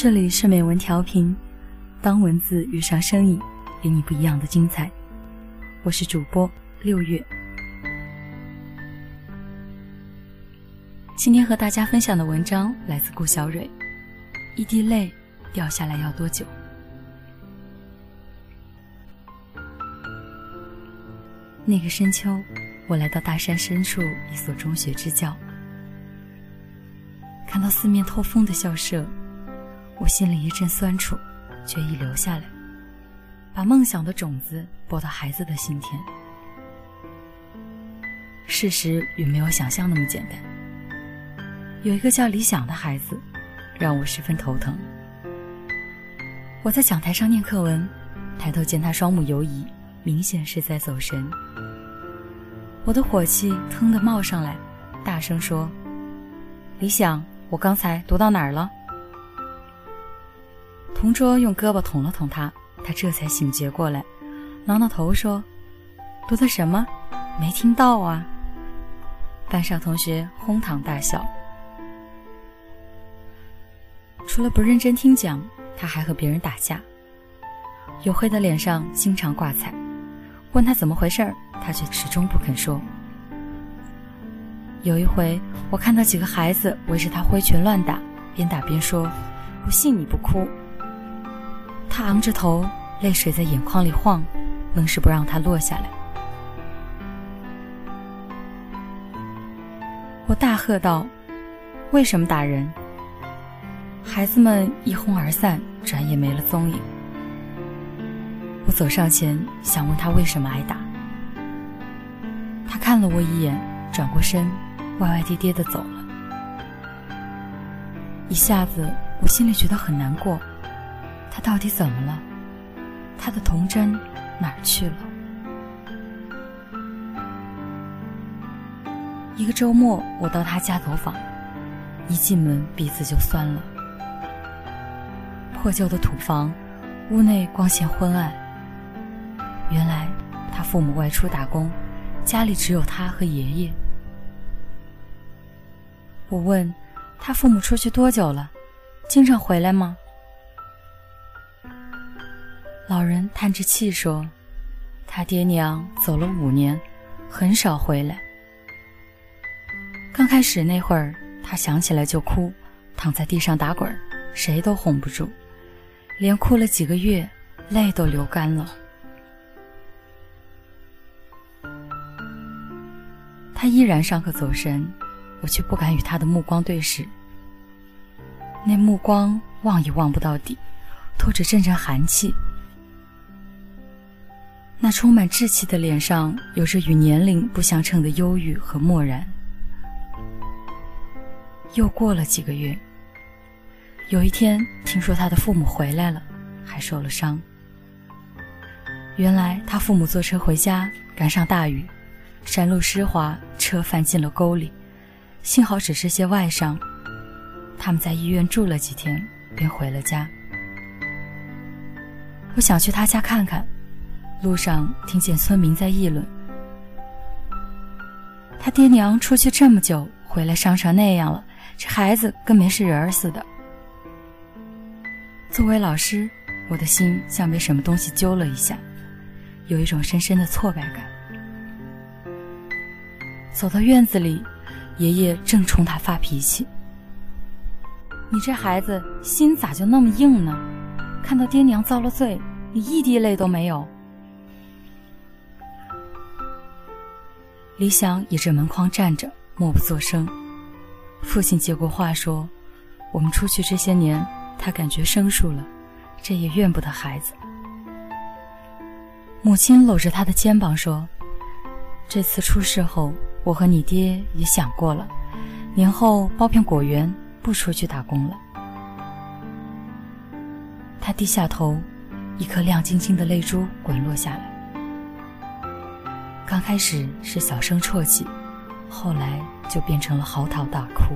这里是美文调频，当文字遇上声音，给你不一样的精彩。我是主播六月。今天和大家分享的文章来自顾小蕊，《一滴泪掉下来要多久》。那个深秋，我来到大山深处一所中学支教，看到四面透风的校舍。我心里一阵酸楚，决意留下来，把梦想的种子播到孩子的心田。事实远没有想象那么简单。有一个叫李想的孩子，让我十分头疼。我在讲台上念课文，抬头见他双目游移，明显是在走神。我的火气腾地冒上来，大声说：“李想，我刚才读到哪儿了？”同桌用胳膊捅了捅他，他这才醒觉过来，挠挠头说：“读的什么？没听到啊！”班上同学哄堂大笑。除了不认真听讲，他还和别人打架。黝黑的脸上经常挂彩，问他怎么回事儿，他却始终不肯说。有一回，我看到几个孩子围着他挥拳乱打，边打边说：“不信你不哭。”他昂着头，泪水在眼眶里晃，愣是不让他落下来。我大喝道：“为什么打人？”孩子们一哄而散，转眼没了踪影。我走上前，想问他为什么挨打。他看了我一眼，转过身，歪歪跌跌的走了。一下子，我心里觉得很难过。他到底怎么了？他的童真哪儿去了？一个周末，我到他家走访，一进门鼻子就酸了。破旧的土房，屋内光线昏暗。原来他父母外出打工，家里只有他和爷爷。我问他父母出去多久了？经常回来吗？老人叹着气说：“他爹娘走了五年，很少回来。刚开始那会儿，他想起来就哭，躺在地上打滚，谁都哄不住，连哭了几个月，泪都流干了。他依然上课走神，我却不敢与他的目光对视。那目光望也望不到底，透着阵阵寒气。”那充满稚气的脸上，有着与年龄不相称的忧郁和漠然。又过了几个月，有一天听说他的父母回来了，还受了伤。原来他父母坐车回家，赶上大雨，山路湿滑，车翻进了沟里，幸好只是些外伤。他们在医院住了几天，便回了家。我想去他家看看。路上听见村民在议论：“他爹娘出去这么久，回来伤成那样了，这孩子跟没事人似的。”作为老师，我的心像被什么东西揪了一下，有一种深深的挫败感。走到院子里，爷爷正冲他发脾气：“你这孩子心咋就那么硬呢？看到爹娘遭了罪，你一滴泪都没有。”李想倚着门框站着，默不作声。父亲接过话说：“我们出去这些年，他感觉生疏了，这也怨不得孩子。”母亲搂着他的肩膀说：“这次出事后，我和你爹也想过了，年后包片果园，不出去打工了。”他低下头，一颗亮晶晶的泪珠滚落下来。刚开始是小声啜泣，后来就变成了嚎啕大哭。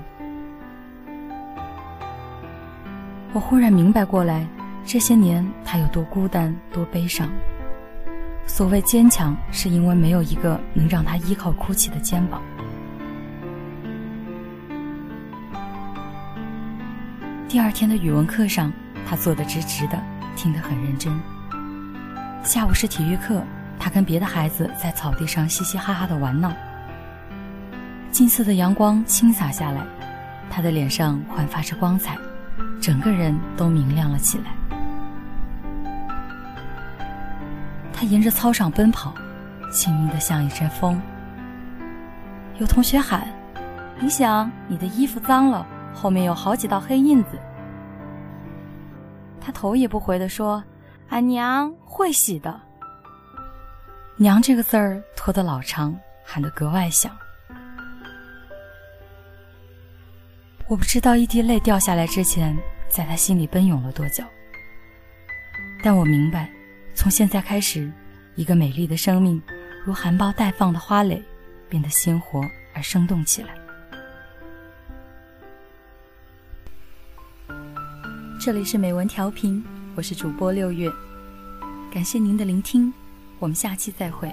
我忽然明白过来，这些年他有多孤单，多悲伤。所谓坚强，是因为没有一个能让他依靠哭泣的肩膀。第二天的语文课上，他坐得直直的，听得很认真。下午是体育课，他跟别的孩子在草地上嘻嘻哈哈的玩闹。金色的阳光倾洒下来，他的脸上焕发着光彩，整个人都明亮了起来。他沿着操场奔跑，轻盈的像一阵风。有同学喊：“李想，你的衣服脏了，后面有好几道黑印子。”他头也不回的说：“俺娘会洗的。”“娘”这个字儿拖得老长，喊得格外响。我不知道一滴泪掉下来之前，在他心里奔涌了多久。但我明白，从现在开始，一个美丽的生命，如含苞待放的花蕾。变得鲜活而生动起来。这里是美文调频，我是主播六月，感谢您的聆听，我们下期再会。